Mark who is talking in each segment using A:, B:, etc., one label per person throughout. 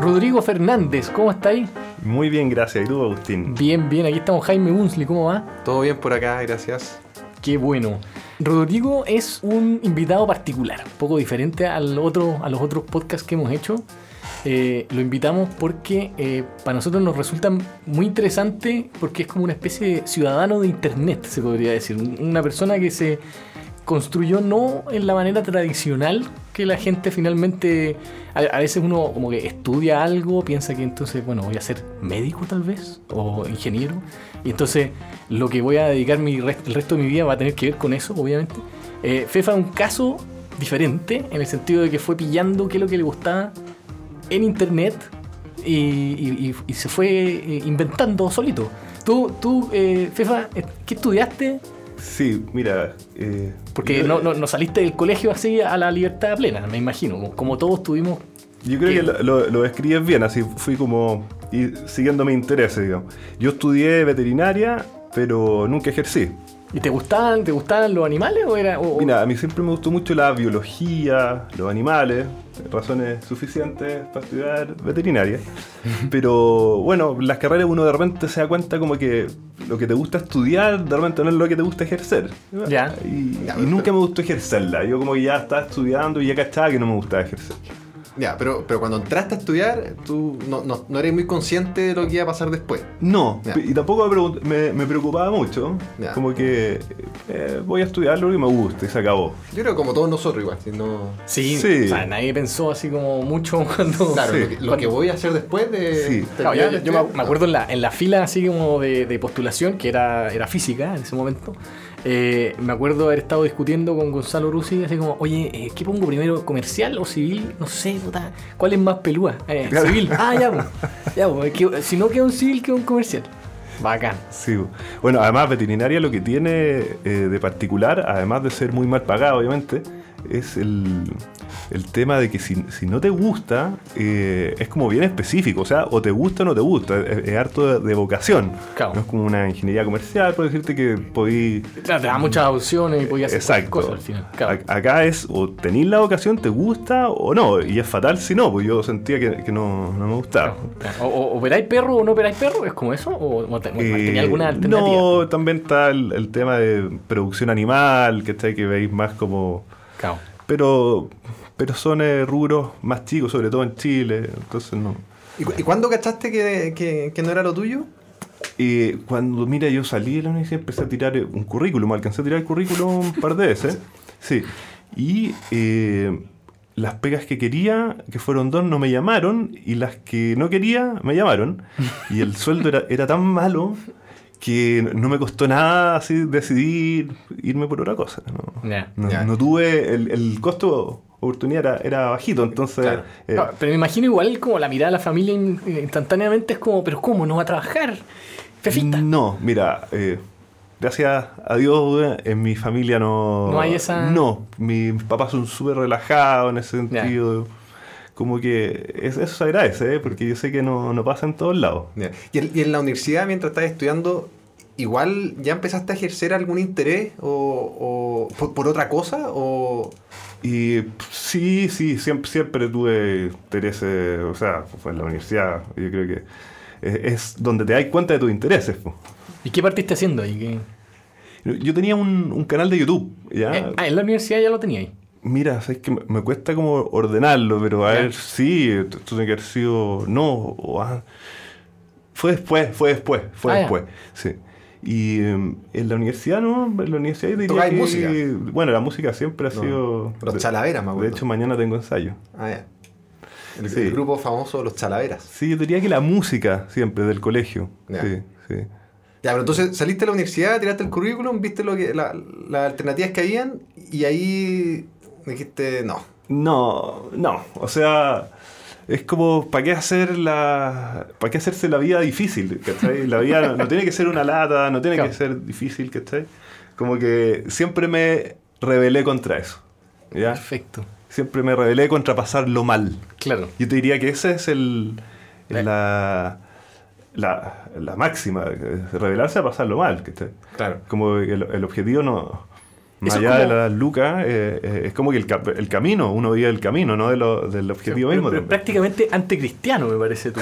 A: Rodrigo Fernández, ¿cómo estáis?
B: Muy bien, gracias. ¿Y tú, Agustín?
A: Bien, bien, aquí estamos Jaime Unsley, ¿cómo va?
C: Todo bien por acá, gracias.
A: Qué bueno. Rodrigo es un invitado particular, un poco diferente al otro, a los otros podcasts que hemos hecho. Eh, lo invitamos porque eh, para nosotros nos resulta muy interesante porque es como una especie de ciudadano de internet, se podría decir. Una persona que se construyó no en la manera tradicional que la gente finalmente a, veces uno como que estudia algo piensa que entonces bueno voy a ser médico tal vez o ingeniero y entonces lo que voy a dedicar mi el resto de mi vida va a tener que ver con eso obviamente eh, Fefa un caso diferente en el sentido de que fue pillando qué es lo que le gustaba en internet y, se fue eh, inventando solito tú tú eh, Fefa ¿qué estudiaste?
B: Sí, mira.
A: Eh, Porque no, no, saliste del colegio así a la libertad plena, me imagino. Como todos tuvimos.
B: Yo creo que, lo, lo, describes bien, así fui como y siguiendo mi intereses, digamos. Yo estudié veterinaria, pero nunca ejercí.
A: ¿Y te gustaban, te gustaban los animales o era.?
B: Mira, a mí siempre me gustó mucho la biología, los animales, razones suficientes para estudiar veterinaria. Pero bueno, las carreras uno de repente se da cuenta como que lo que te gusta estudiar de repente no es lo que te gusta ejercer.
A: Ya.
B: Y, y nunca me gustó ejercerla. Yo como que ya estaba estudiando y ya cachaba que no me gustaba ejercer.
C: Ya, pero, pero cuando entraste a estudiar, tú no, no, eres muy consciente de lo que iba a pasar después.
B: No, y tampoco me, me, preocupaba mucho. Como que eh, voy a estudiar lo que me gusta y se acabó.
C: Yo creo que como todos nosotros igual. Si no...
A: sí, sí. O sea, nadie pensó así como mucho cuando...
C: Claro, lo, que, voy a hacer después de...
A: Sí. yo, me acuerdo en la, en la fila así como de, de postulación, que era, era física en ese momento. Eh, me acuerdo haber estado discutiendo con Gonzalo Rusi, así como, oye, eh, ¿qué pongo primero, comercial o civil? No sé, puta, ¿cuál es más pelúa? Eh, civil. Ah, ya, pues. Ya, pues, si no queda un civil, queda un comercial. Bacán.
B: Sí. Bueno, además veterinaria lo que tiene de particular, además de ser muy mal pagado, obviamente, es el, el tema de que si, si no te gusta, eh, es como bien específico. O sea, o te gusta o no te gusta. Es, harto de, vocación. No es como una ingeniería comercial, por decirte que podéis.
A: Claro, te da muchas opciones y podías
B: hacer cosas al final. Acá es o tenéis la vocación, te gusta o no. Y es fatal si no, pues yo sentía que, que no, no, me gustaba.
A: O, operáis perro o no operáis perro, ¿es como eso? ¿O, tenía eh, alguna alternativa?
B: No, también está el, tema de producción animal, que está que veis más como.
A: Claro.
B: Pero pero son eh, rubros más chicos, sobre todo en Chile, entonces no.
C: ¿Y, cuándo cachaste que, no era lo tuyo?
B: Y cuando, mira, yo salí de la universidad empecé a tirar eh, un currículum, alcancé a tirar el currículum un par de veces, sí, y eh, las pegas que quería, que fueron dos, no me llamaron, y las que no quería, me llamaron, y el sueldo era, era tan malo que no me costó nada así decidir irme por otra cosa. No, no, tuve el, el costo oportunidad era, bajito, entonces...
A: Eh, pero me imagino igual como la mirada de la familia instantáneamente es como, pero ¿cómo? ¿No va a trabajar?
B: Fefita. No, mira, eh, gracias a Dios en mi familia no...
A: No hay esa...
B: No, mis papás son súper relajados en ese sentido. Como que eso se agradece, ¿eh? porque yo sé que no, no pasa en todos lados.
C: ¿Y, en, la universidad, mientras estás estudiando, igual ya empezaste a ejercer algún interés o, por, por, otra cosa? O...
B: Y sí, sí, siempre, siempre tuve interés, o sea, fue en la universidad, yo creo que es, donde te das cuenta de tus intereses.
A: ¿Y qué partiste haciendo ahí?
B: Yo tenía un, canal de YouTube. ¿ya?
A: Eh, ah, en la universidad ya lo tenía ahí.
B: Mira, es que me, cuesta como ordenarlo, pero a ver, sí, esto tiene que haber sido, no, ah, fue después, fue después, fue ah, después, sí. Y em, en la universidad, ¿no? En la universidad
C: diría que, música?
B: Bueno, la música siempre ha sido...
C: Los Chalaveras, me
B: De hecho, mañana tengo ensayo.
C: Ah, ya. El, grupo famoso Los Chalaveras.
B: Sí, yo diría que la música siempre, del colegio. Sí, sí.
C: Ya, pero entonces saliste de la universidad, tiraste el currículum, viste lo que las alternativas que habían y ahí dijiste no.
B: No, no. O sea es como, ¿para qué, hacer la, ¿para qué hacerse la vida difícil? La vida no, tiene que ser una lata, no tiene que ser difícil, ¿cachai? Como que siempre me rebelé contra eso. ¿ya?
A: Perfecto.
B: Siempre me rebelé contra pasarlo mal.
A: Claro.
B: Yo te diría que esa es el, la, la, la máxima, rebelarse a pasarlo mal. ¿cachai?
C: Claro.
B: Como el, el objetivo no Más allá de
A: como-
B: las lucas, eh, eh, es como que el, ca- el camino, uno veía el camino, no de lo- del objetivo
A: Pero-
B: mismo.
A: pero
B: también.
A: prácticamente anticristiano me parece tú.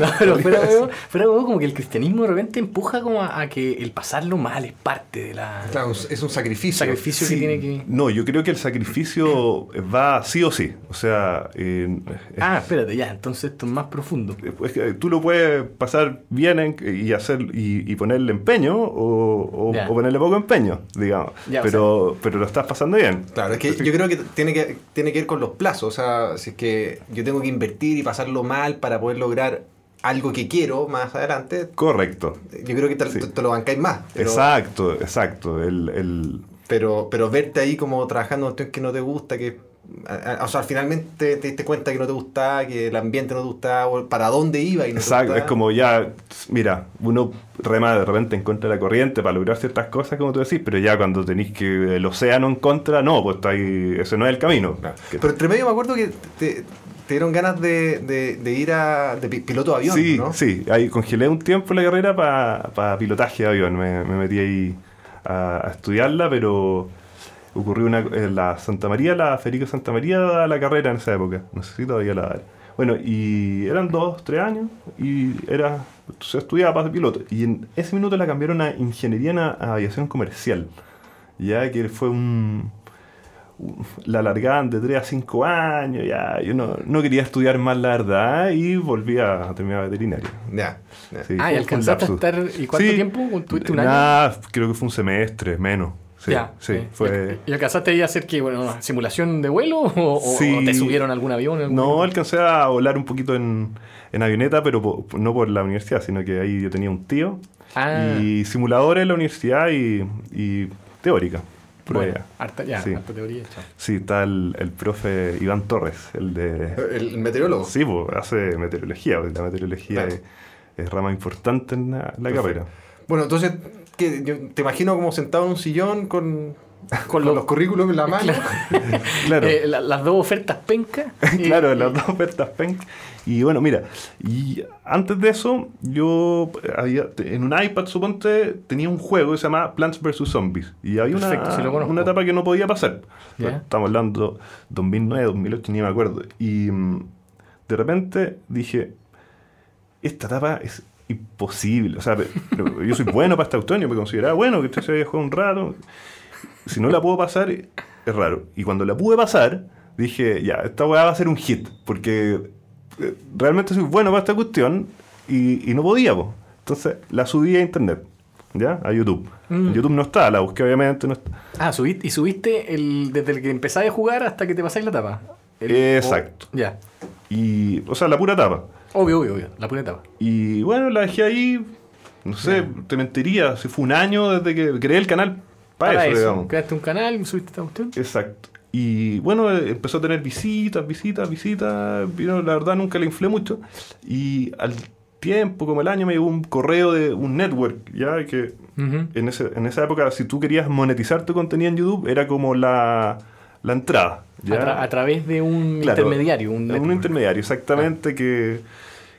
A: no, pero fuera de fuera de como que el cristianismo de repente empuja como a, a que el pasarlo mal es parte de la
C: Claro, es un sacrificio.
A: sacrificio
B: Sí,
A: que tiene que.
B: No, yo creo que el sacrificio va sí o sí. O sea, eh,
A: Ah, espérate, ya, entonces esto es más profundo.
B: es que tú lo puedes pasar bien en- y hacer y, y ponerle empeño o, o ponerle poco empeño, digamos.
A: Ya, o
B: pero, pero lo estás pasando bien.
C: Claro, es que yo creo que tiene, que tiene que ver con los plazos. O sea, si es que yo tengo que invertir y pasarlo mal para poder lograr algo que quiero más adelante,
B: Correcto.
C: yo creo que te,
B: Sí.
C: te- te lo bancáis más. Pero,
B: Exacto, exacto. El, el-
C: pero, pero verte ahí como trabajando en que no te gusta, que. O sea, finalmente te diste cuenta que no te gustaba, que el ambiente no te gustaba, o para dónde iba y no te
B: Exacto, es
C: gustaba.
B: como ya, mira, uno rema de repente en contra de la corriente para lograr ciertas cosas, como tú decís, pero ya cuando tenéis que el océano en contra, no, pues está ahí, ese no es el camino.
C: Claro. Pero entre medio me acuerdo que te, te dieron ganas de, de- de ir a de pi- piloto de avión,
B: sí,
C: ¿no?
B: sí, ahí congelé un tiempo la carrera para pilotaje de avión, me, me metí ahí a, a estudiarla, pero ocurrió una, en la Santa María, la Federico Santa María daba la carrera en esa época, no sé si todavía la da. Bueno, y eran dos, tres años y era, se estudiaba para piloto. Y en ese minuto la cambiaron a Ingeniería en a- Aviación Comercial, ya que fue un, un- la alargaban de 3 a 5 años, ya yo no, no quería estudiar más la verdad y volví a terminar veterinaria.
C: Ya.
B: Sí,
A: ah, y alcanzaste a estar. ¿Y cuánto
B: Sí,
A: tiempo? ¿Tuviste un año?
B: Nah, creo que fue un semestre, menos. Sí,
A: Ya,
B: sí,
A: sí.
B: fue...
A: ¿Y alcanzaste ahí a hacer que, bueno, una simulación de vuelo o, o-
B: Sí.
A: o te subieron a algún avión? en algún
B: No,
A: momento?
B: alcancé a volar un poquito en, en avioneta, pero po- no por la universidad, sino que ahí yo tenía un tío
A: Ah,
B: y simuladores en la universidad y, y teórica.
A: bueno,
B: prueba.
A: harta, ya,
B: Sí.
A: harta teoría. chao.
B: Sí, está el, el profe Iván Torres, el de...
C: El meteorólogo.
B: Sí, pues, hace meteorología, porque la meteorología
C: Claro.
B: es, es rama importante en la, carrera.
C: Bueno, entonces. Yo te imagino como sentado en un sillón con, con,
A: lo-
C: los currículums en la mano.
B: Claro.
A: Eh, la- las dos ofertas pencas.
B: claro, las dos ofertas PENC. Y bueno, mira, y antes de eso, yo había, en un iPad, suponte, tenía un juego que se llamaba Plants vs. Zombies. Y había una,
A: lo
B: una etapa que no podía pasar. Estamos hablando 2009, 2008, ni me acuerdo. Y mm, de repente dije, esta etapa es imposible. O sea, pe- pero yo soy bueno para esta cuestión, yo me consideraba bueno, que usted se había jugado un rato. Si no la puedo pasar, es raro. Y cuando la pude pasar, dije, ya, esta weá va a ser un hit, porque eh, realmente soy bueno para esta cuestión y, y no podía, po. Entonces la subí a internet, ¿ya? A YouTube.
A: Mm.
B: YouTube no está, la busqué obviamente, no está.
A: Ah, subiste, y subiste el, desde el que empezáis a jugar hasta que te pasáis la etapa. El-
B: Exacto.
A: o- ya.
B: Y, o sea, la pura tapa.
A: Obvio, obvio, obvio. La pura etapa.
B: Y bueno, la dejé ahí, no sé, te mentiría, si fue un año desde que creé el canal para,
A: Para
B: eso,
A: eso.
B: digamos.
A: Creaste un canal, subiste esta cuestión.
B: Exacto. Y bueno, eh, empezó a tener visitas, visitas, visitas. Yo, la verdad nunca le inflé mucho. Y al tiempo, como el año, me llegó un correo de un network, ya que en, ese- en esa época, si tú querías monetizar tu contenido en YouTube, era como la, la entrada. ¿ya?
A: A, tra- a través de un
B: Claro,
A: intermediario. Un,
B: intermediario, exactamente, que,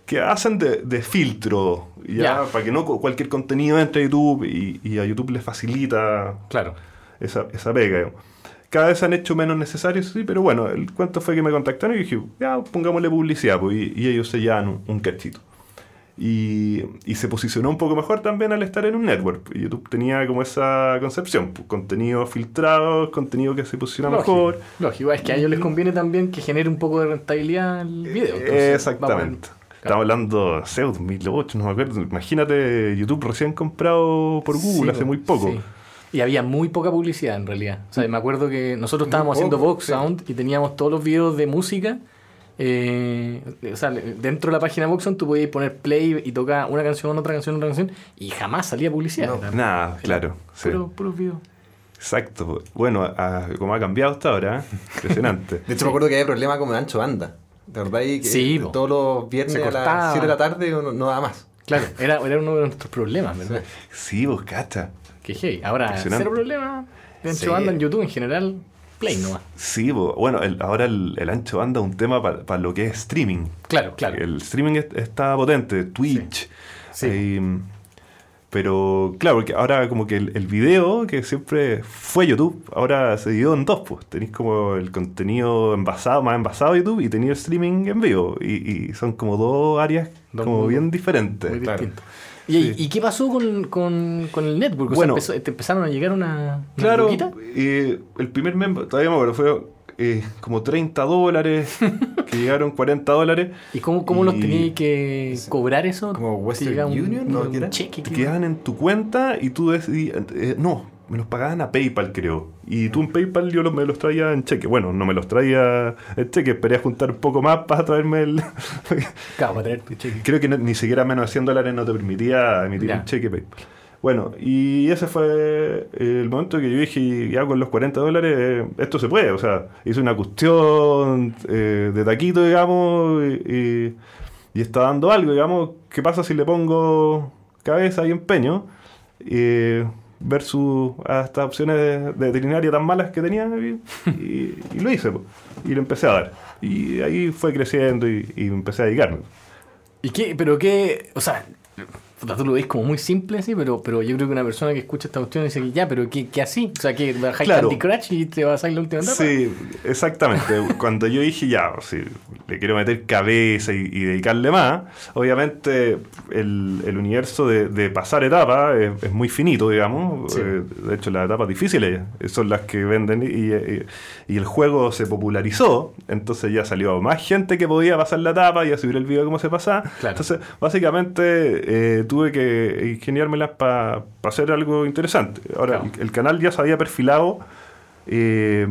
B: que hacen de, de filtro, ya,
A: Ya.
B: para que no cu- cualquier contenido entre a YouTube y, y a YouTube le facilita
A: Claro.
B: esa, esa pega. digamos. Cada vez se han hecho menos necesarios, sí, pero bueno, el cuento fue que me contactaron y dije, ya, pongámosle publicidad, pues, y, y ellos se llevan un, un cachito. Y, y se posicionó un poco mejor también al estar en un network. Y YouTube tenía como esa concepción, pues, contenido filtrado, contenido que se posiciona
A: Lógico,
B: mejor.
A: Lógico, es que a ellos les conviene también que genere un poco de rentabilidad el video. entonces,
B: Exactamente.
A: vamos
B: Estamos hablando, no sé, 2008, no me acuerdo. Imagínate YouTube recién comprado por Google
A: Sí,
B: hace muy poco.
A: sí. Y había muy poca publicidad en realidad. O sea, me acuerdo que nosotros estábamos haciendo Vox
C: sí.
A: Sound y teníamos todos los videos de música. eh, o sea, dentro de la página Vox Sound tú podías poner play y tocar una canción, otra canción, otra canción y jamás salía publicidad.
C: No,
A: Era
B: Nada, claro. sí.
A: puro- puros videos.
B: Exacto. Bueno, a- como ha cambiado hasta ahora, ¿eh? impresionante.
C: De hecho, me acuerdo que había problemas como de ancho banda. ¿De verdad? Y que
A: Sí,
C: todos los viernes
A: Se
C: a las 7 de la tarde no, no daba más.
A: Claro, era, era uno de nuestros problemas, ¿verdad?
B: Sí, vos cacha.
A: Que hey, ahora cero problema. De ancho
C: Sí.
A: banda en YouTube en general, play nomás.
B: Sí, bueno, el- ahora el, el ancho banda es un tema para lo que es streaming.
A: Claro, claro.
B: El streaming es- está potente, Twitch.
A: Sí.
B: mm, Pero claro, porque ahora como que el, el video, que siempre fue YouTube, ahora se dividió en dos, pues. Tenéis como el contenido envasado, más envasado de YouTube y tenéis el streaming en vivo. Y, y son como dos áreas
A: Dos
B: como
A: mundos
B: bien diferentes.
A: Muy
C: Claro.
A: distinto. ¿Y,
B: Sí.
A: ¿Y qué pasó con, con, con el network? O sea,
B: Bueno.
A: empezó- ¿Te empezaron a llegar una, una
B: Claro, eh, el primer member, todavía me acuerdo, fue eh, como 30 dólares, que llegaron 40 dólares.
A: ¿Y cómo, cómo los tenías que cobrar eso?
C: Como
A: ¿Te
C: Western
A: llegaba un-
C: Union, ¿no?
A: un cheque?
B: te quedaban en tu cuenta y tú decidías. eh, no, me los pagaban a PayPal, creo. Y tú en PayPal yo los- me los traía en cheque. Bueno, no me los traía en cheque, esperé a juntar un poco más para traerme el.
A: Claro, para traer tu cheque.
B: creo que no- ni siquiera menos de 100 dólares no te permitía emitir
A: Ya.
B: un cheque PayPal. Bueno, y ese fue el momento que yo dije, ya con los 40 dólares, eh, esto se puede. O sea, hice una cuestión eh, de taquito, digamos, y, y- está dando algo, digamos. ¿Qué pasa si le pongo cabeza y empeño? Eh, versus a estas opciones de, veterinaria tan malas que tenía y, y- lo hice, y lo empecé a dar. Y ahí fue creciendo y, y empecé a dedicarme.
A: ¿Y qué? ¿Pero qué? O sea, tú lo ves como muy simple así, pero, pero yo creo que una persona que escucha esta cuestión dice que ya, pero ¿qué, qué así? O sea, que bajáis
B: Claro.
A: Candy Crush y te vas a ir la última etapa.
B: Sí, exactamente. Cuando yo dije ya, si le quiero meter cabeza y, y dedicarle más, obviamente el, el universo de, de pasar etapas es, es muy finito, digamos.
A: Sí.
B: Eh, de hecho, las etapas difíciles son las que venden y, y- y el juego se popularizó, entonces ya salió más gente que podía pasar la etapa y a subir el video cómo se pasaba.
A: Claro.
B: Entonces, básicamente eh, tuve que ingeniármelas para hacer algo interesante. Ahora,
A: Claro.
B: el, el canal ya se había perfilado eh,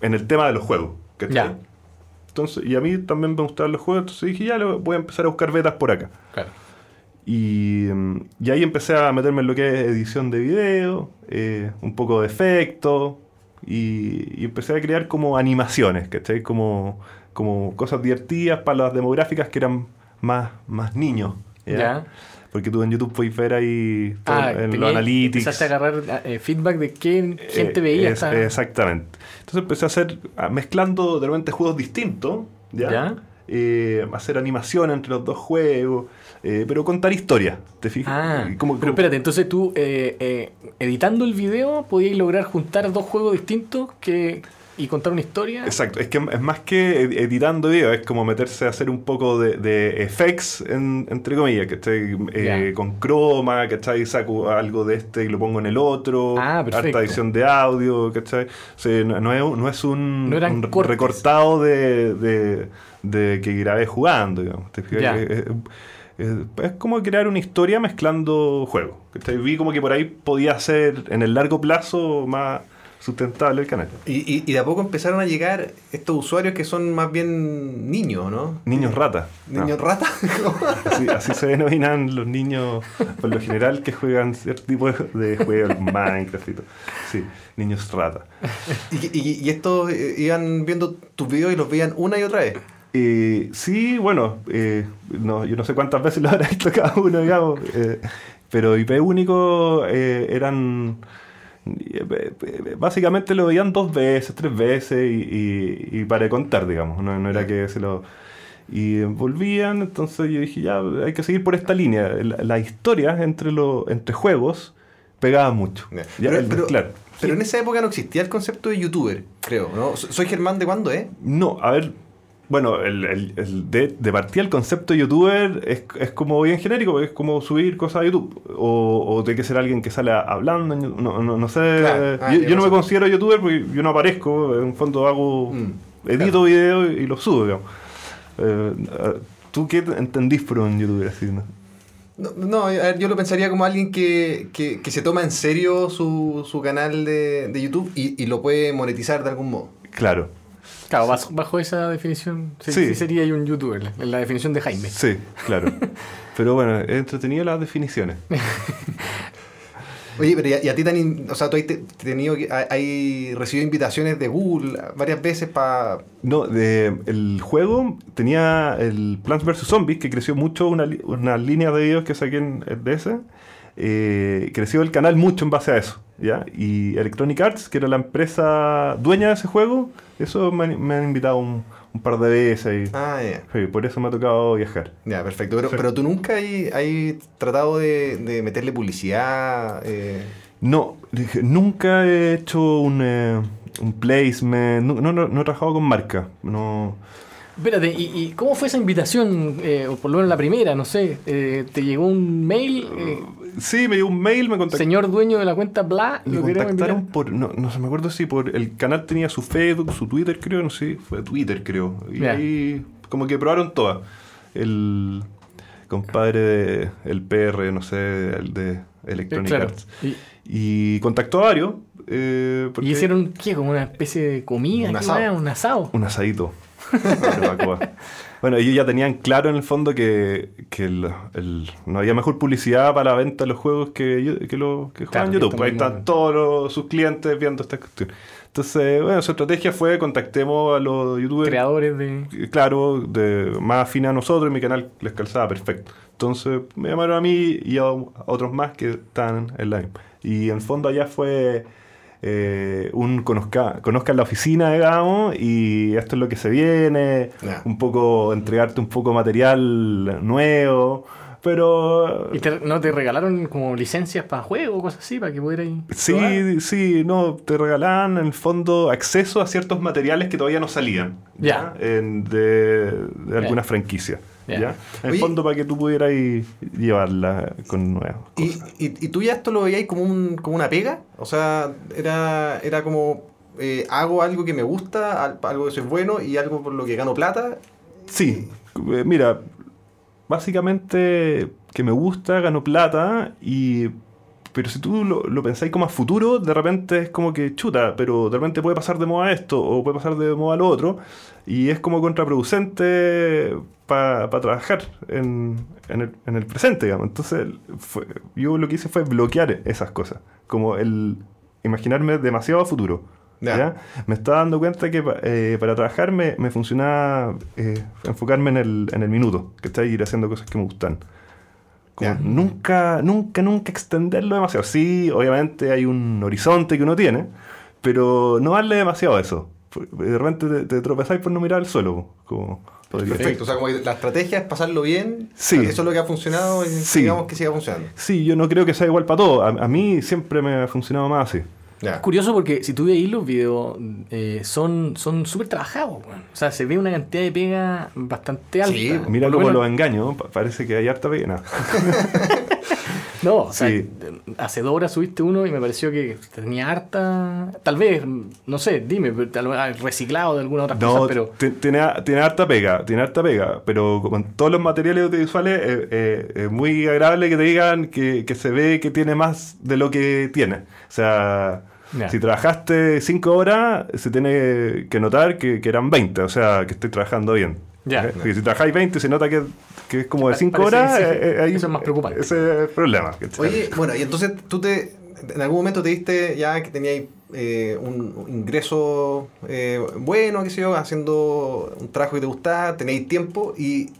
B: en el tema de los juegos.
A: Ya.
B: Entonces, y a mí también me gustaban los juegos, entonces dije, ya lo- voy a empezar a buscar betas por acá.
A: Claro.
B: Y, mm, y ahí empecé a meterme en lo que es edición de video, eh, un poco de efecto, y, y empecé a crear como animaciones, ¿cachai? Como, como cosas divertidas para las demográficas que eran más, más niños. ¿ya?
A: Ya.
B: Porque tú en YouTube puedes ver ahí todo
A: Ah,
B: en los analytics.
A: Empezaste a agarrar eh, feedback de qué gente
B: Eh,
A: veía.
B: es- Exactamente. Entonces empecé a hacer, mezclando de repente juegos distintos, ¿ya?
A: Ya.
B: Eh, hacer animación entre los dos juegos, eh, pero contar historias, ¿te fijas?
A: Ah,
B: como-
A: pero espérate, entonces tú eh, editando el video podías lograr juntar dos juegos distintos que y contar una historia.
B: Exacto, es que es más que ed- editando video, es como meterse a hacer un poco de, de effects, en- entre comillas, que
A: Ya.
B: con croma, ¿cachai? Saco algo de este y lo pongo en el otro,
A: Ah,
B: harta edición de audio, ¿cachai? O sea, no, no es, no es un,
A: No
B: recortado de, de- de que grabé jugando, digamos. ¿te fijas?
A: Ya.
B: Es, es- como crear una historia mezclando juegos. Vi como que por ahí podía ser en el largo plazo más sustentable el canal.
C: Y, y- y de a poco empezaron a llegar estos usuarios que son más bien niños, ¿no?
B: Niños ratas. No.
C: ¿Niños rata?
B: Así, así se denominan los niños, por lo general, que juegan cierto tipo de, juegos, Minecraft y todo. Sí, niños rata.
C: y, y- estos eh, iban viendo tus videos y los veían una y otra vez.
B: Eh, sí, bueno, eh, no, yo no sé cuántas veces lo habrá visto cada uno, digamos, pero IP único eran. Eh, eh, Básicamente lo veían dos veces, tres veces y, y- y para de contar, digamos. No, no era que se lo. Y volvían, entonces yo dije, ya, hay que seguir por esta línea. La- historias entre, los entre juegos pegaban mucho.
C: Ya, Pero,
B: claro.
C: pero en esa época no existía el concepto de youtuber, creo, ¿no? So- Soy Germán de cuándo, ¿eh?
B: No, a ver, bueno, el, el- el de, de partida el concepto de youtuber es, es como bien genérico, es como subir cosas a YouTube. O, o tiene que ser alguien que sale hablando, no, no, no sé.
C: Claro. Ah,
B: yo no me considero youtuber porque yo no aparezco, en fondo hago,
C: Mm,
B: edito videos y los subo, digamos. Eh, ¿Tú qué entendís por un youtuber así? no?
C: No, no, a ver, yo lo pensaría como alguien que, que- que se toma en serio su, su canal de, de YouTube y, y lo puede monetizar de algún modo.
B: Claro,
A: Claro, bajo, bajo esa definición, sí,
B: Sí.
A: sí sería un youtuber, en la definición de Jaime.
B: sí, claro. Pero bueno, he entretenido las definiciones.
C: Oye, pero y a, ti, in- o sea, tú has te- tenido, que- hay- recibido invitaciones de Google varias veces para...
B: No, de, el juego tenía el Plants vs. Zombies, que creció mucho, una línea de videos que saqué en el DS. Eh, creció el canal mucho en base a eso. ¿ya? Y Electronic Arts, que era la empresa dueña de ese juego, eso me, han- me han invitado un, un par de veces. Y,
C: Ah,
B: sí, por eso me ha tocado viajar.
C: Ya, perfecto. Pero,
B: Sí.
C: pero tú nunca has tratado de, de meterle publicidad. eh,
B: No, nunca he hecho un, eh, un placement, no, no, no- no he trabajado con marca. No,
A: Espérate, ¿y, y cómo fue esa invitación? Eh, o por lo menos la primera, no sé. eh, ¿Te llegó un mail? eh,
B: sí, me dio un mail, me contactaron.
A: señor dueño de la cuenta bla,
B: Me contactaron por, no, no se me acuerdo si por el canal tenía su Facebook, su Twitter creo, no sé, fue Twitter creo. Y ahí como que probaron todas. El compadre de el PR, no sé, el de Electronic
A: claro.
B: Arts.
A: Y,
B: Y contactó a varios. eh, porque-
A: y hicieron, ¿qué? Como una especie de comida,
C: Un
A: ¿qué
C: asado.
A: un asado.
B: Un asadito. Bueno, ellos ya tenían claro en el fondo que, que el- el- no había mejor publicidad para la venta de los juegos que, que los que
A: Claro,
B: juegan YouTube. Ahí están todos los- sus clientes viendo esta cuestión. Entonces, bueno, su estrategia fue contactemos a los youtubers.
A: Creadores de.
B: eh, Claro, de más afines a nosotros y mi canal les calzaba perfecto. Entonces me llamaron a mí y a, a otros más que están en misma. Y en el fondo allá fue eh, un conozca, conozcan la oficina, digamos, y esto es lo que se viene, un poco, entregarte un poco material nuevo, pero...
A: ¿Y te- no te regalaron como licencias para juegos o cosas así? Para que pudieras.
B: Sí, sí, no, te regalaban en el fondo acceso a ciertos materiales que todavía no salían
A: Ya.
B: En- de, de alguna franquicia.
A: Ya.
B: ¿ya? En el
C: Oye-
B: fondo para que tú pudieras llevarla con nuevas
C: ¿Y,
B: cosas.
C: y, y tú ya esto lo veías como, un, como una pega? O sea, era, era como, eh, hago algo que me gusta, al- algo que soy bueno y algo por lo que gano plata.
B: Sí, eh, mira, básicamente que me gusta, gano plata y... Pero si tú lo, lo pensáis como a futuro, de repente es como que chuta, pero de repente puede pasar de moda esto o puede pasar de moda lo otro y es como contraproducente para trabajar en, en el, en el presente, digamos. Entonces fue- yo lo que hice fue bloquear esas cosas, como el imaginarme demasiado a futuro. Me estaba dando cuenta que pa- eh, para trabajar me, me funcionaba eh, enfocarme en el, en el minuto, que está ir haciendo cosas que me gustan. Como nunca, nunca, nunca extenderlo demasiado. Sí, obviamente hay un horizonte que uno tiene, pero no darle demasiado a eso. De repente te, te tropezáis por no mirar al suelo. Como podría-
C: Perfecto. O sea, como que la estrategia es pasarlo bien.
B: Sí.
C: Eso es lo que ha funcionado y
B: Sí.
C: digamos que siga funcionando.
B: Sí, yo no creo que sea igual para todos. A, a mí siempre me ha funcionado más así.
A: Es curioso porque si tú veis los videos, eh, son son súper trabajados. O sea, se ve una cantidad de pega bastante alta.
C: Sí,
B: Mira
A: Por lo menos-
B: los engaño. pa- Parece que hay harta pena.
A: No, o sea,
B: Sí.
A: hace dos horas subiste uno y me pareció que tenía harta. Tal vez, no sé, dime, pero tal vez reciclado de alguna otra cosa,
B: No,
A: pero.
B: ti- tiene, tiene harta pega, tiene harta pega, pero con todos los materiales audiovisuales eh, eh, es muy agradable que te digan que, que se ve que tiene más de lo que tiene. O sea, si trabajaste 5 horas, se tiene que notar que, que eran 20, o sea, que estoy trabajando bien.
A: Ya.
B: Porque si trabajáis 20 se nota que, que es como de
A: Pa-
B: 5
A: parece
B: horas,
A: sí.
B: eh, eh, ahí-
A: Eso es más preocupante.
B: Ese es el problema.
C: Oye, bueno, y entonces tú te. En algún momento te diste ya que teníais eh, un un ingreso eh, bueno, qué sé yo, haciendo un trabajo que te gustaba, tenéis tiempo y.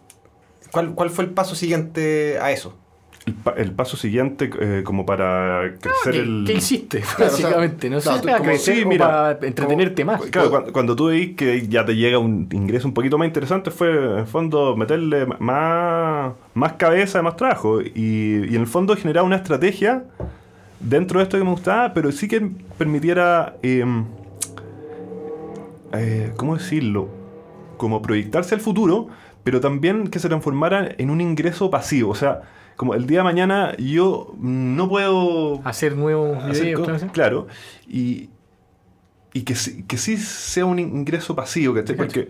C: ¿Cuál, ¿Cuál fue el paso siguiente a eso?
B: El, pa- el paso siguiente, eh, como para crecer
A: ¿Qué,
B: el...
A: qué hiciste?
C: Claro, o sea,
A: básicamente, no sé, para crecer
B: sí,
A: o
B: mira,
A: para entretenerte más.
B: Claro, cuando, cuando tú veis que ya te llega un ingreso un poquito más interesante, fue en el fondo meterle más, más cabeza, más trabajo. Y, y en el fondo generar una estrategia dentro de esto que me gustaba, pero sí que permitiera, eh, eh, ¿cómo decirlo? Como proyectarse al futuro, pero también que se transformara en un ingreso pasivo. O sea, como el día de mañana yo no puedo
A: Hacer nuevos videos, claro,
B: claro, y, y que, sí, que sí sea un ingreso pasivo, ¿cachai? Porque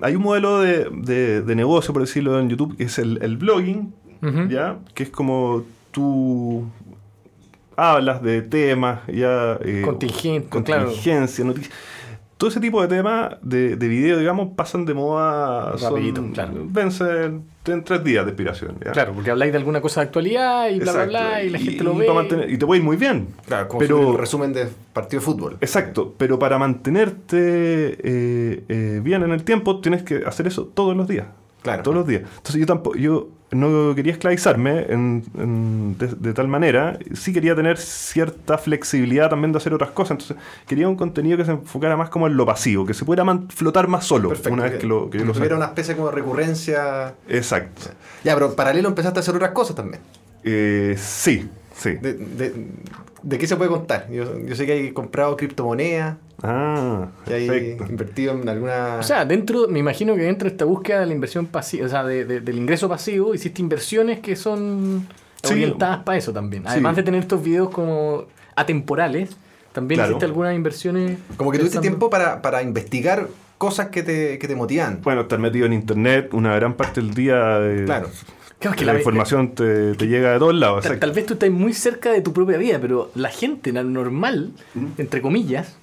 B: hay un modelo de, de- de negocio, por decirlo en YouTube, que es el, el blogging. ¿ya? Que es como tú hablas de temas, ya... eh,
A: Contingente, claro.
B: contingencia, noticias. Todo ese tipo de temas de, de video, digamos, pasan de moda.
A: Rapidito,
B: son-
A: claro.
B: Vencen en tres días de expiración. ¿ya?
A: Claro, porque habláis de alguna cosa de actualidad y bla, bla,
B: Exacto.
A: bla, y la
B: Y-
A: gente lo
B: y
A: ve.
B: mantener- y te puede ir muy bien.
C: Claro, como
B: Pero-
C: el resumen de partido de fútbol.
B: Exacto, pero para mantenerte eh, eh, bien en el tiempo tienes que hacer eso todos los días.
C: Claro.
B: Todos los días. Entonces yo tampoco, yo no quería esclavizarme en- en- de, de tal manera. Sí quería tener cierta flexibilidad también de hacer otras cosas. Entonces quería un contenido que se enfocara más como en lo pasivo, que se pudiera flotar más solo
C: Perfecto.
B: una vez que lo, que yo lo
C: tuviera una especie como de recurrencia.
B: Exacto.
C: Ya, pero en paralelo empezaste a hacer otras cosas también.
B: Eh, sí, sí.
C: ¿De, de, de qué se puede contar? Yo, yo sé que hay comprado criptomonedas,
B: Ah,
C: que hay
B: perfecto.
C: invertido en alguna...
A: O sea, dentro, me imagino que dentro de esta búsqueda de la inversión pasiva, o sea, de- de- del ingreso pasivo, hiciste inversiones que son
B: Sí.
A: orientadas para eso también. Además
B: Sí.
A: de tener estos videos como atemporales, también
B: Claro.
A: hiciste algunas inversiones.
C: como que tuviste tiempo para, para investigar cosas que te, que te motivan.
B: Bueno, estar metido en internet una gran parte del día. eh,
C: Claro.
A: Claro, es que
B: la,
A: la-
B: información te, te llega de todos lados.
A: Tal, vez tú estás muy cerca de tu propia vida, pero la gente normal,
B: Mm.
A: entre comillas,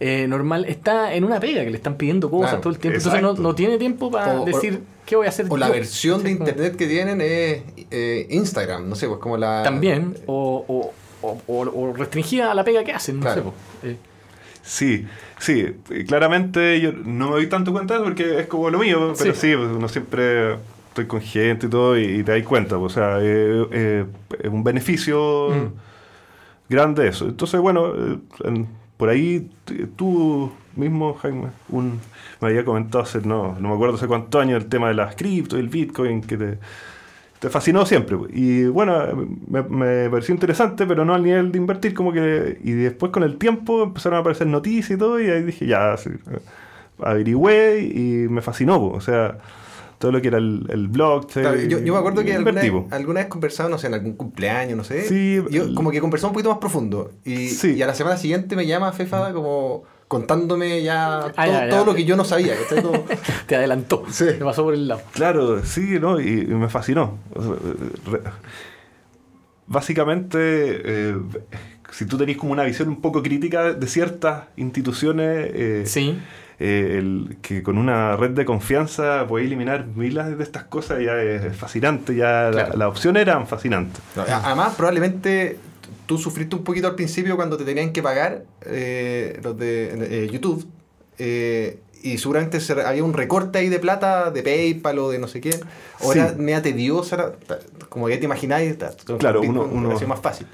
A: eh, normal, está en una pega que le están pidiendo cosas
C: Claro,
A: todo el tiempo. Entonces no, no tiene tiempo para
C: O- o-
A: decir qué voy a hacer.
C: O la versión de
A: como-
C: internet que tienen es eh, Instagram, no sé, pues como la...
A: También, o, o, o, o- o restringida a la pega que hacen, no
C: Claro.
A: sé. po. Eh,
B: Sí, sí, claramente yo no me doy tanto cuenta de eso porque es como lo mío, pero
A: Sí.
B: sí, pues, uno siempre estoy con gente y todo y, y te das cuenta, pues, o sea, eh, eh, es un beneficio
A: Mm.
B: grande eso. Entonces, bueno, eh, en- por ahí tú mismo, Jaime, un, me había comentado hace, no, no me acuerdo hace cuántos años el tema de las cripto y el Bitcoin que te, te fascinó siempre. pues. Y bueno, me, me pareció interesante, pero no al nivel de invertir, como que. Y después con el tiempo empezaron a aparecer noticias y todo, y ahí dije, ya, sí, averigüé y me fascinó, pues. o sea, todo lo que era el, el blockchain.
C: Claro, yo, yo me acuerdo que alguna vez, alguna vez conversado, no sé, en algún cumpleaños, no sé.
B: Sí,
C: yo
B: el-
C: como que conversaba un poquito más profundo. Y,
B: Sí.
C: y a la semana siguiente me llama Fefa como contándome ya todo,
A: Ah, ya, ya.
C: todo lo que yo no sabía.
A: te adelantó,
C: Sí.
A: te pasó por el lado.
B: Claro, sí, ¿no? Y, y me fascinó. O sea, re- básicamente, eh, si tú tenés como una visión un poco crítica de ciertas instituciones, eh,
A: Sí,
B: eh, el, que con una red de confianza puede eliminar miles de estas cosas, ya es fascinante, ya la-
A: Claro.
B: las opciones eran fascinantes.
C: Además, probablemente tú sufriste un poquito al principio cuando te tenían que pagar eh, los de eh, YouTube. eh, y seguramente se- había un recorte ahí de plata de PayPal o de no sé qué. O
B: Sí.
C: era media tediosa, como ya te imagináis,
B: Claro, uno- uno-
C: más fácil.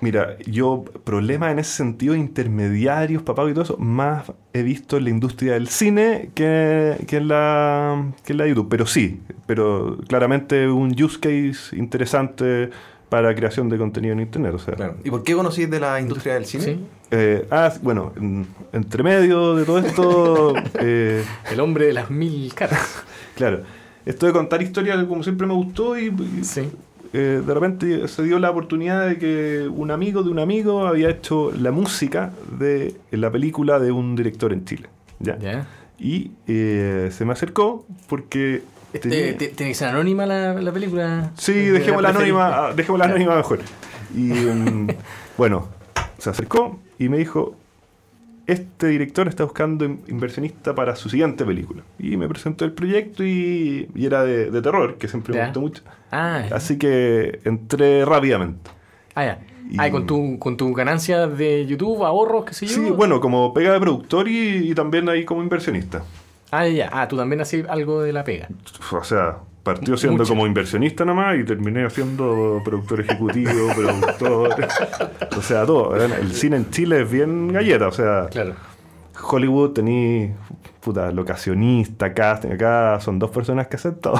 B: Mira, yo problemas en ese sentido, intermediarios, papá y todo eso, más he visto en la industria del cine que, que en la que en la YouTube. Pero sí, pero claramente un use case interesante para creación de contenido en internet. O sea,
C: Claro. ¿Y por qué conocís de la industria del cine?
A: sí.
B: eh, ah, bueno, en- entre medio de todo esto, eh,
A: El hombre de las mil caras.
B: claro, esto de contar historias como siempre me gustó y, y,
A: Sí.
B: Eh, de repente se dio la oportunidad de que un amigo de un amigo había hecho la música de la película de un director en Chile. ¿ya? Y eh, se me acercó porque...
A: Este,
B: tenía-
A: te- Tiene que ser anónima la, la película.
B: Sí, dejémosla
A: la
B: anónima, ah, dejémosla anónima mejor. Y mm, bueno, se acercó y me dijo, este director está buscando in- inversionista para su siguiente película. Y me presentó el proyecto y, y era de, de terror, que siempre me gustó mucho.
A: Ah.
B: Así que entré rápidamente.
A: Ah, ya. Ah, con tu, con tu ganancia de YouTube, ahorros, qué sé yo.
B: Sí, bueno, como pega de productor y, y también ahí como inversionista.
A: Ah, ya. Ah, tú también haces algo de la pega.
B: O sea, partió siendo
A: Mucho.
B: como inversionista nomás y terminé siendo productor ejecutivo, productor. o sea, todo. El cine en Chile es bien galleta. O sea,
A: Claro.
B: Hollywood tení puta locacionista, casting, acá son dos personas que hacen todo.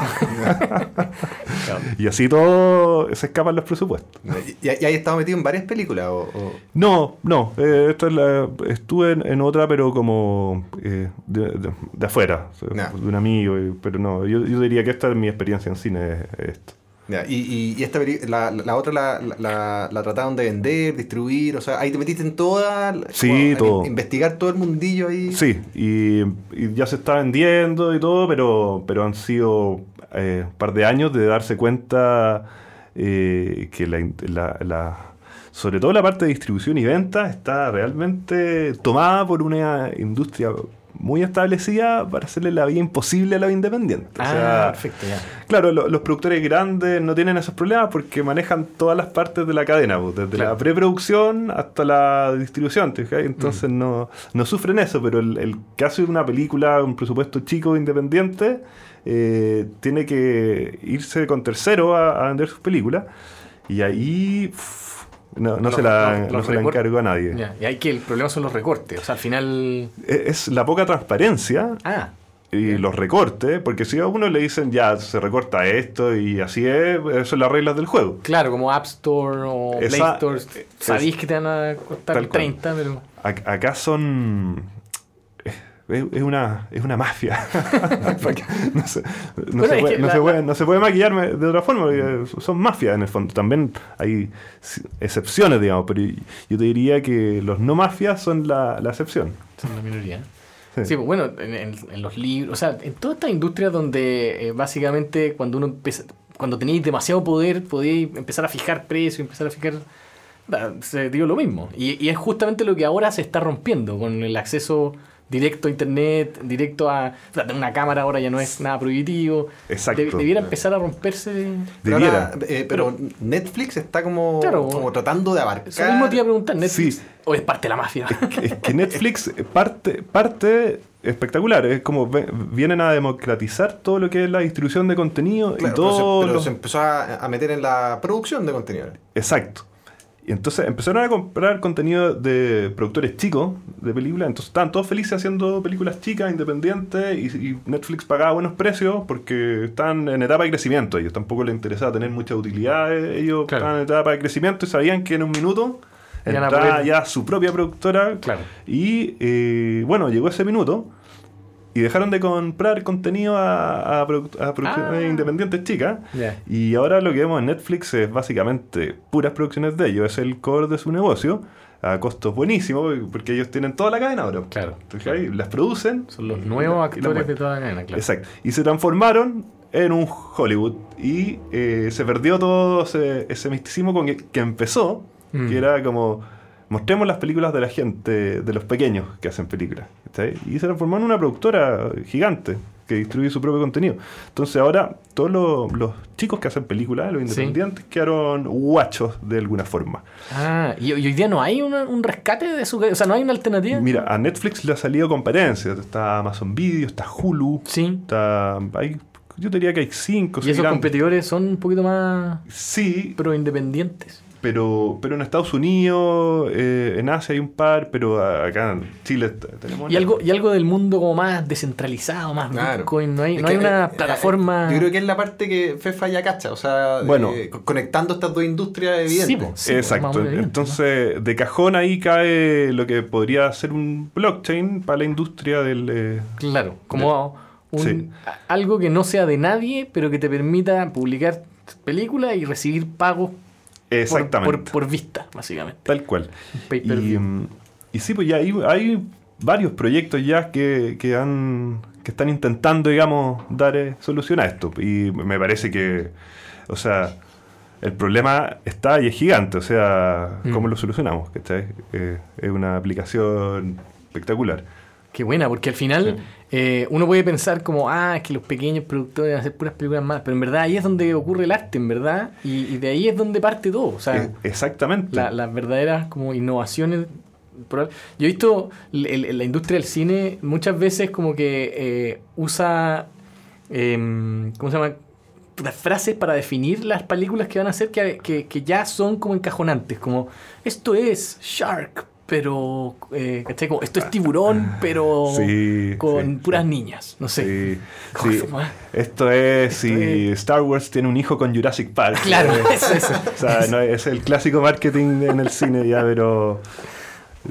B: y así todo se escapan los presupuestos.
C: ¿Y, y hay estado metido en varias películas? O, o-
B: No, no, eh, esto es la- estuve en, en otra, pero como eh, de, de- de afuera, de un amigo, pero no, yo, yo diría que esta es mi experiencia en cine, es esto.
C: Ya, y, y, y esta la, la, la otra la, la, la trataron de vender, distribuir, o sea, ahí te metiste en toda...
B: Sí, todo.
C: Investigar todo el mundillo ahí.
B: Sí, y, y ya se está vendiendo y todo, pero, pero han sido eh, un par de años de darse cuenta eh, que la- sobre todo la parte de distribución y venta está realmente tomada por una industria muy establecida para hacerle la vida imposible a los independientes. O
A: Ah,
B: sea,
A: perfecto, ya.
B: Claro, lo- los productores grandes no tienen esos problemas porque manejan todas las partes de la cadena, pues, desde
A: Claro.
B: la preproducción hasta la distribución, entonces
A: Mm.
B: no, no sufren eso, pero el, el que hace una película, un presupuesto chico, independiente, eh, tiene que irse con tercero a, a vender sus películas y ahí no, no se la, no se la encargo a nadie.
A: Y hay que el problema son los recortes. O sea, al final.
B: Es, es la poca transparencia
A: Ah,
B: y los recortes, porque si a uno le dicen ya se recorta esto y así es, esas son las reglas del juego.
A: claro, como App Store o Play Store.
B: es-
A: Sabéis que te van a costar
B: Tal cual.
A: 30, pero.
B: Ac- acá son. Es es una, es una mafia. No, se, no puede, no
A: la-
B: se puede-
A: la-
B: no se puede maquillarme de otra forma, porque son mafias en el fondo. También hay excepciones, digamos, pero yo te diría que los no mafias son la, la excepción.
A: Son la minoría.
B: Sí.
A: Sí, pues, bueno, en, en- en los libros, o sea, en todas estas industrias donde eh, básicamente cuando uno empieza, cuando tenéis demasiado poder, podíais empezar a fijar precios, empezar a fijar, da, se dio lo mismo. Y, y es justamente lo que ahora se está rompiendo con el acceso directo a internet, directo a, o sea, tener una cámara ahora ya no es nada prohibitivo.
B: Exacto.
A: Deb- debiera empezar a romperse.
C: Pero,
B: Debiera.
C: ahora, eh, pero Netflix está como,
A: Claro.
C: como tratando de abarcar.
A: Eso mismo te iba a preguntar, Netflix,
B: Sí.
A: o es parte de la mafia.
B: que- es que Netflix parte, parte espectacular. Es como vienen a democratizar todo lo que es la distribución de contenido
C: Claro,
B: y
C: pero, se,
B: todo.
C: pero
B: lo-
C: se empezó a, a meter en la producción de contenido.
B: Exacto. Y entonces empezaron a comprar contenido de productores chicos de películas. Entonces estaban todos felices haciendo películas chicas, independientes. Y, y Netflix pagaba buenos precios porque están en etapa de crecimiento. A ellos tampoco les interesaba tener muchas utilidades. Ellos
A: Claro.
B: estaban en etapa de crecimiento y sabían que en un minuto entraba ya su propia productora.
A: Claro.
B: Y eh, bueno, llegó ese minuto. Y dejaron de comprar contenido a, a produ- a producciones
A: Ah.
B: independientes chicas. Y ahora lo que vemos en Netflix es básicamente puras producciones de ellos, es el core de su negocio, a costos buenísimos, porque ellos tienen toda la cadena ahora.
A: Claro.
B: Entonces, ahí las producen.
A: Son los nuevos actores de toda la cadena, claro.
B: Exacto. Y se transformaron en un Hollywood. Y eh, se perdió todo ese, ese misticismo con que, que empezó,
A: Mm.
B: que era como mostremos las películas de la gente, de los pequeños que hacen películas. ¿cachai? Y se transformó en una productora gigante que distribuye su propio contenido. Entonces ahora todos los, los chicos que hacen películas, los
A: Sí.
B: independientes, quedaron guachos de alguna forma.
A: Ah, y, hoy día no hay una- un rescate de su... O sea, no hay una alternativa.
B: Mira, a Netflix le ha salido competencias. Está Amazon Video, está Hulu,
A: Sí.
B: está... Hay, yo diría que hay cinco.
A: Y esos competidores son un poquito más
B: Sí,
A: pro independientes.
B: Pero, pero en Estados Unidos, eh, en Asia hay un par, pero acá en Chile tenemos...
A: Y algo, y algo del mundo como más descentralizado, más
C: Claro.
A: Bitcoin. No hay,
C: Es
A: no
C: que,
A: hay una
C: eh,
A: plataforma.
C: eh, Yo creo que es la parte que Fefa ya cacha, o sea,
B: Bueno.
C: eh, co- conectando estas dos industrias
A: Sí,
C: evidentes.
A: po, sí,
B: Exacto.
A: evidente,
B: Entonces, de cajón ahí cae lo que podría ser un blockchain para la industria del... eh.
A: Claro, como un-
B: Sí.
A: a- algo que no sea de nadie, pero que te permita publicar películas y recibir pagos
B: exactamente.
A: por, por vista, básicamente.
B: Tal cual. Y, mm, y sí, pues ya hay, hay varios proyectos ya que, que han que están intentando, digamos, dar eh, solución a esto. Y me parece que, o sea, el problema está y es gigante. O sea,
A: Mm.
B: ¿cómo lo solucionamos? ¿Cachai? Eh, es una aplicación espectacular.
A: Qué buena, porque al final
B: Sí.
A: Eh, uno puede pensar como, ah, es que los pequeños productores van a hacer puras películas más, pero en verdad ahí es donde ocurre el arte, en verdad, y, y de ahí es donde parte todo. O sea,
B: Eh, exactamente.
A: la- las verdaderas como innovaciones. Yo he visto el- la industria del cine muchas veces como que eh, usa, em, ¿cómo se llama? Las frases para definir las películas que van a hacer que, que- que ya son como encajonantes, como esto es Shark, pero, eh, ¿cachai? Como, esto es tiburón, pero
B: Sí,
A: con
B: sí,
A: puras
B: sí.
A: niñas, no sé.
B: Sí,
A: ¿Cómo se llama?
B: Esto es
A: Esto
B: si Star Wars tiene un hijo con Jurassic Park.
A: Claro,
B: Eh,
A: eso, eso.
B: O sea, no, es el clásico marketing en el cine ya, pero...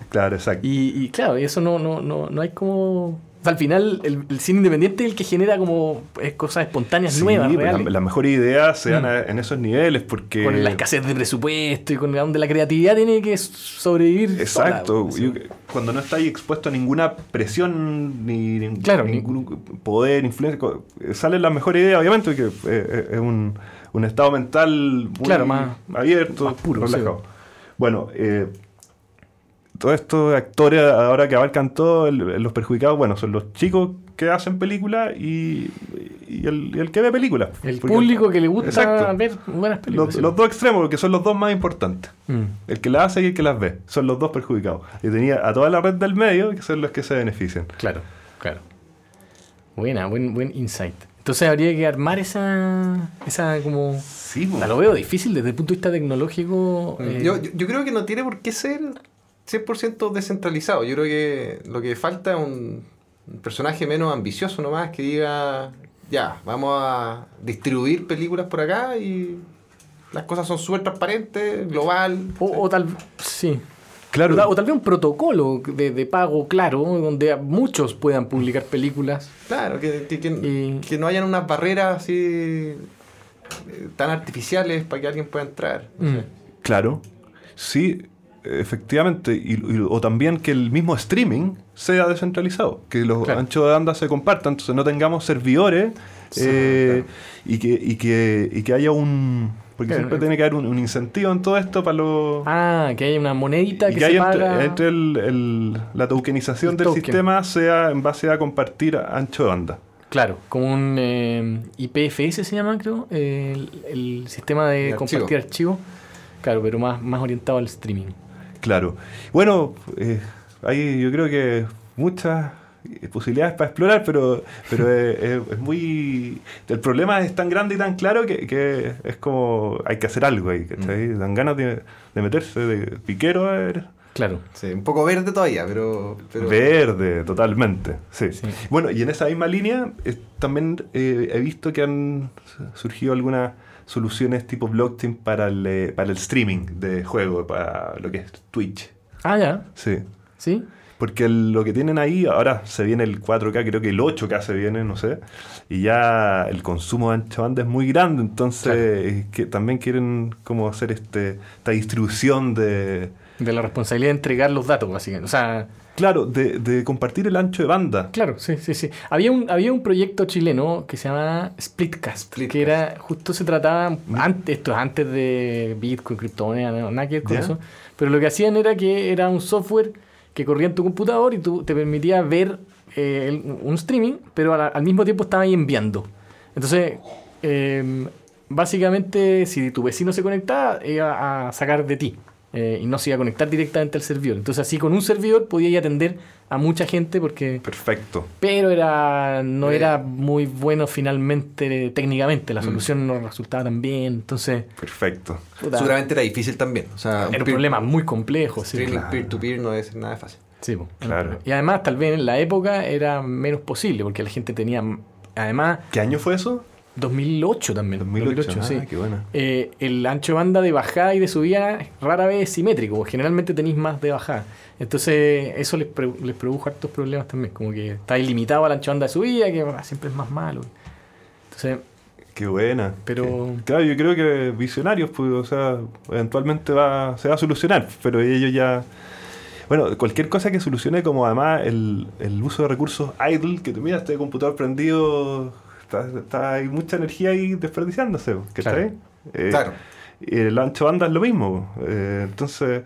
B: Claro, exacto.
A: Y, y claro, y eso no, no, no, no hay como. Al final, el, el cine independiente es el que genera como eh, cosas espontáneas
B: Sí,
A: nuevas,
B: pues,
A: reales.
B: la- las mejores ideas se dan
A: Mm.
B: a- en esos niveles porque...
A: Con la escasez de presupuesto y con donde la creatividad tiene que sobrevivir.
B: Exacto.
A: sola,
B: Yo- cuando no estáis expuesto a ninguna presión ni, ni-
A: Claro,
B: ningún poder, influencia, co- salen las mejores ideas, obviamente, que eh, es un, un estado mental muy
A: Claro, más-
B: abierto,
A: más puro,
B: relajado. Bueno, eh, todos estos actores ahora que abarcan todos los perjudicados, bueno, son los chicos que hacen películas y, y el, y el que ve películas.
A: El
B: Porque-
A: público que le gusta
B: Exacto.
A: ver buenas películas.
B: Los, dos extremos, porque son los dos más importantes.
A: Mm.
B: El que las hace y el que las ve. Son los dos perjudicados. Y tenía a toda la red del medio que son los que se benefician.
A: Claro, claro. Buena, buen, buen insight. Entonces habría que armar esa, esa como...
B: Sí,
A: La lo veo difícil desde el punto de vista tecnológico. eh,
C: Yo, yo, yo creo que no tiene por qué ser 100% descentralizado. Yo creo que lo que falta es un, personaje menos ambicioso nomás que diga, ya, vamos a distribuir películas por acá y las cosas son súper transparentes, global.
A: o, o tal sí.
B: Claro.
A: O, tal- o tal vez un protocolo de, de pago claro, donde muchos puedan publicar películas.
C: Claro, que, que, que-
A: Y-
C: que no hayan unas barreras así eh, tan artificiales para que alguien pueda entrar.
A: Mm.
B: Claro. Sí, efectivamente. Y, y- o también que el mismo streaming sea descentralizado. Que los
A: Claro.
B: anchos de banda se compartan. Entonces no tengamos servidores.
C: Sí,
B: eh,
C: claro.
B: y, que, y, que, y que haya un... Porque
A: Claro.
B: siempre tiene que haber un, un incentivo en todo esto para los...
A: Ah, que haya una monedita que,
B: que
A: se
B: entre,
A: paga.
B: entre el- el- la tokenización
A: El
B: del
A: token.
B: sistema sea en base a compartir ancho de banda.
A: Claro, como un eh, IPFS se llama, creo, eh, el, el sistema de
C: De archivo.
A: compartir archivos. Claro, pero más, más orientado al streaming.
B: Claro. Bueno, eh, hay yo creo que muchas eh, posibilidades para explorar, pero, pero es, es- es muy... El problema es tan grande y tan claro que, que es como hay que hacer algo ahí, ¿cachai? Dan ganas de, de meterse de piquero a ver.
A: Claro.
C: Sí, un poco verde todavía, pero... pero
B: Verde, totalmente. Sí.
A: Sí.
B: Bueno, y en esa misma línea eh, también eh, he visto que han surgido algunas soluciones tipo blockchain para el, eh, para el streaming de juego, para lo que es Twitch.
A: Ah, ya.
B: Sí.
A: ¿Sí?
B: Porque lo que tienen ahí, ahora se viene el 4K, creo que el 8K se viene, no sé, y ya el consumo de ancho banda es muy grande, entonces
A: Claro.
B: que también quieren como hacer este esta distribución de,
A: De la responsabilidad de entregar los datos, básicamente. O sea,
B: claro, de, de compartir el ancho de banda.
A: claro, sí, sí, sí. Había un, había un proyecto chileno que se llama Splitcast,
C: Splitcast.
A: que era, justo se trataba, antes, esto es antes de Bitcoin, criptomoneda, no, nada que ver con eso, pero lo que hacían era que era un software que corría en tu computador y tú te permitía ver eh, un streaming, pero al, al mismo tiempo estaba ahí enviando. Entonces, eh, básicamente, si tu vecino se conectaba, iba a sacar de ti. Eh, y no se iba a conectar directamente al servidor. Entonces, así con un servidor podía atender a mucha gente porque
B: Perfecto.
A: pero era no
C: Eh.
A: era muy bueno finalmente técnicamente
B: Mm.
A: la solución no resultaba tan bien entonces
B: Perfecto.
A: puta,
C: Seguramente era difícil también. O sea,
A: era un problema muy complejo sí,
B: claro.
C: peer-to-peer no es nada fácil.
A: Sí.
B: Claro.
A: y además tal vez en la época era menos posible porque la gente tenía además
B: ¿Qué año fue eso?
A: 2008 también
B: 2008.
A: sí
B: ah, qué buena.
A: Eh, el ancho de banda de bajada y de subida rara vez es simétrico, generalmente tenéis más de bajada. Entonces, eso les, les produjo hartos problemas también, como que está ilimitado al ancho de banda de subida, que ah, siempre es más malo. Entonces,
B: Qué buena.
A: Pero-
B: Qué- Claro, yo creo que visionarios, pues, o sea, eventualmente va, se va a solucionar, pero ellos ya... Bueno, cualquier cosa que solucione como además el, el uso de recursos idle, que tú mira, este computador prendido, está, está- hay mucha energía ahí desperdiciándose, ¿cachai? Eh,
C: Claro.
B: y el ancho banda es lo mismo. eh, entonces,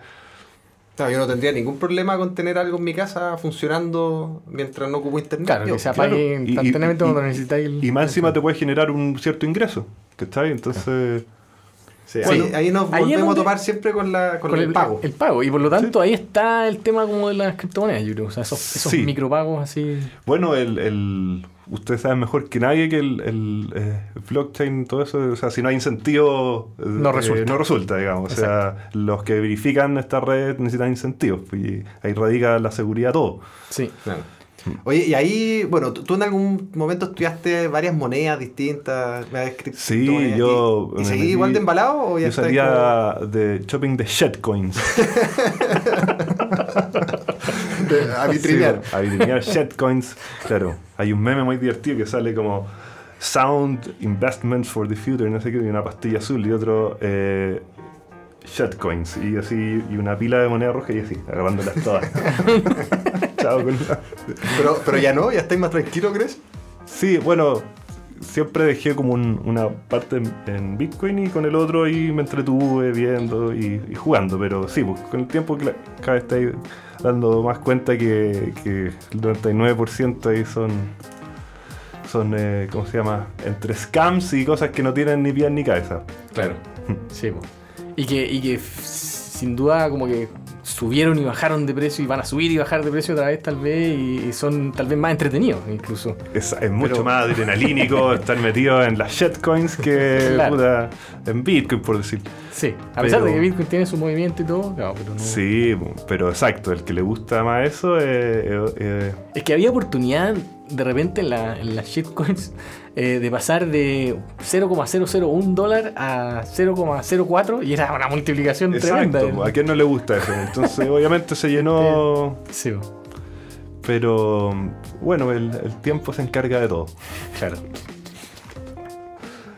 C: Claro, yo no tendría ningún problema con tener algo en mi casa funcionando mientras no ocupo internet.
A: claro, que se apague
B: claro, y-
A: instantáneamente
B: y-
A: cuando necesitáis el...
B: y más encima te puede generar un cierto ingreso, ¿cachai? Entonces...
C: Sí,
A: Bueno,
C: ahí, ahí nos
A: ahí
C: volvemos
A: donde-
C: a topar siempre con, la, con,
A: con
C: el, pago.
A: El pago. Y por lo tanto, ahí está el tema como de las criptomonedas, yo creo. O sea, esos, esos
B: Sí.
A: micropagos así.
B: Bueno, el, el, ustedes saben mejor que nadie que el, el, eh, blockchain, todo eso, o sea, si no hay incentivo, eh,
A: No resulta.
B: no resulta, digamos. O sea, los que verifican esta red necesitan incentivos, pues, y ahí radica la seguridad todo.
A: Sí.
C: Claro. Oye, y ahí, bueno, tú, en algún momento estudiaste varias monedas distintas, varias criptomonedas,
B: Sí, yo
C: ¿Y, y
B: me
C: seguí
B: metí-
C: igual de embalado o ya
B: Yo salía de shopping de shitcoins.
C: a vitrinear?
B: Sí, a vitrinear shitcoins. Claro, hay un meme muy divertido que sale como Sound Investments for the Future, no sé qué, y una pastilla azul y otro eh, shitcoins. Y así, y una pila de moneda roja y así, agarrándolas todas. Chao con
C: pero, pero ya no, ya estáis más tranquilo, ¿crees?
B: Sí, bueno, siempre dejé como un- una parte en, en Bitcoin y con el otro ahí me entretuve viendo y, y jugando. Pero sí, pues, con el tiempo cla- cada vez estáis dando más cuenta que, que el 99% ahí son, son eh, ¿cómo se llama? Entre scams y cosas que no tienen ni pies ni cabeza.
A: Claro. Sí, po. Y que, y que sin duda como que subieron y bajaron de precio y van a subir y bajar de precio otra vez tal vez y, son tal vez más entretenidos incluso.
B: Es, es mucho
A: Pero-
B: más adrenalínico estar metido en las shitcoins que
A: Claro.
B: puta, en Bitcoin, por decir.
A: Sí, a pesar de que Bitcoin tiene su movimiento y todo, claro, pero no.
B: Sí, pero exacto, el que le gusta más eso es... es- es-
A: Es que había oportunidad de repente en, la- en las shitcoins eh, de pasar de 0,001 dólar a 0,04 y era una multiplicación tremenda.
B: ¿a quién no le gusta eso? Entonces, obviamente se llenó,
A: Sí, po.
B: pero bueno, el, el tiempo se encarga de todo.
A: claro.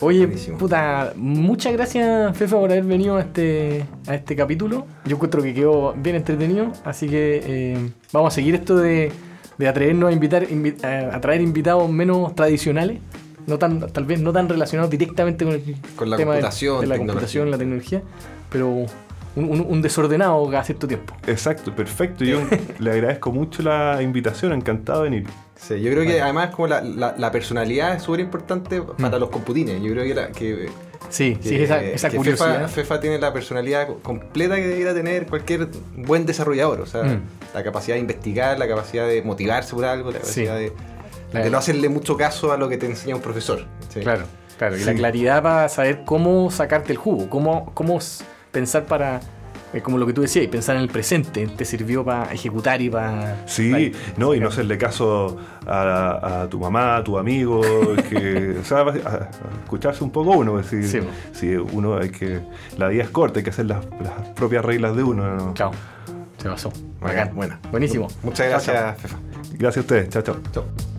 A: Oye,
C: Buenísimo.
A: puta, muchas gracias, Fefa, por haber venido a este, a este capítulo. Yo encuentro que quedó bien entretenido, así que eh, vamos a seguir esto de, de atrevernos a invitar invi- a, a traer invitados menos tradicionales, no tan, tal vez no tan relacionados directamente con el
C: Con la
A: tema
C: computación,
A: de la
C: tecnología.
A: computación, la tecnología, pero un, un- un desordenado cada cierto tiempo.
B: Exacto, perfecto. Yo le agradezco mucho la invitación, encantado de venir.
C: Sí, yo creo que además como la, la- la personalidad es súper importante para los computines. Yo creo que, la- que,
A: Sí,
C: que-
A: sí, esa, esa
C: que
A: curiosidad.
C: Fefa, Fefa tiene la personalidad co- completa que debería tener cualquier buen desarrollador. O sea,
A: Mm.
C: la capacidad de investigar, la capacidad de motivarse por algo, la
A: Sí.
C: capacidad de, De no hacerle mucho caso a lo que te enseña un profesor. Sí.
A: Claro, claro. Y
B: Sí.
A: la claridad para saber cómo sacarte el jugo, cómo, cómo pensar para, como lo que tú decías, y pensar en el presente, te sirvió para ejecutar y para...
B: Sí,
A: para-
B: no, y no hacerle caso a, a tu mamá, a tu amigo, que, o sea, a, a escucharse un poco uno, es decir,
A: Sí.
B: sí, uno hay que, la vida es corta, hay que hacer las, las propias reglas de uno. ¿no?
A: Chao. Se pasó. Bacán,
C: buena.
A: Buenísimo.
C: Muchas
A: Chao,
C: gracias,
A: chao.
C: Fefa.
B: Gracias a ustedes, chao, chao.
C: Chao.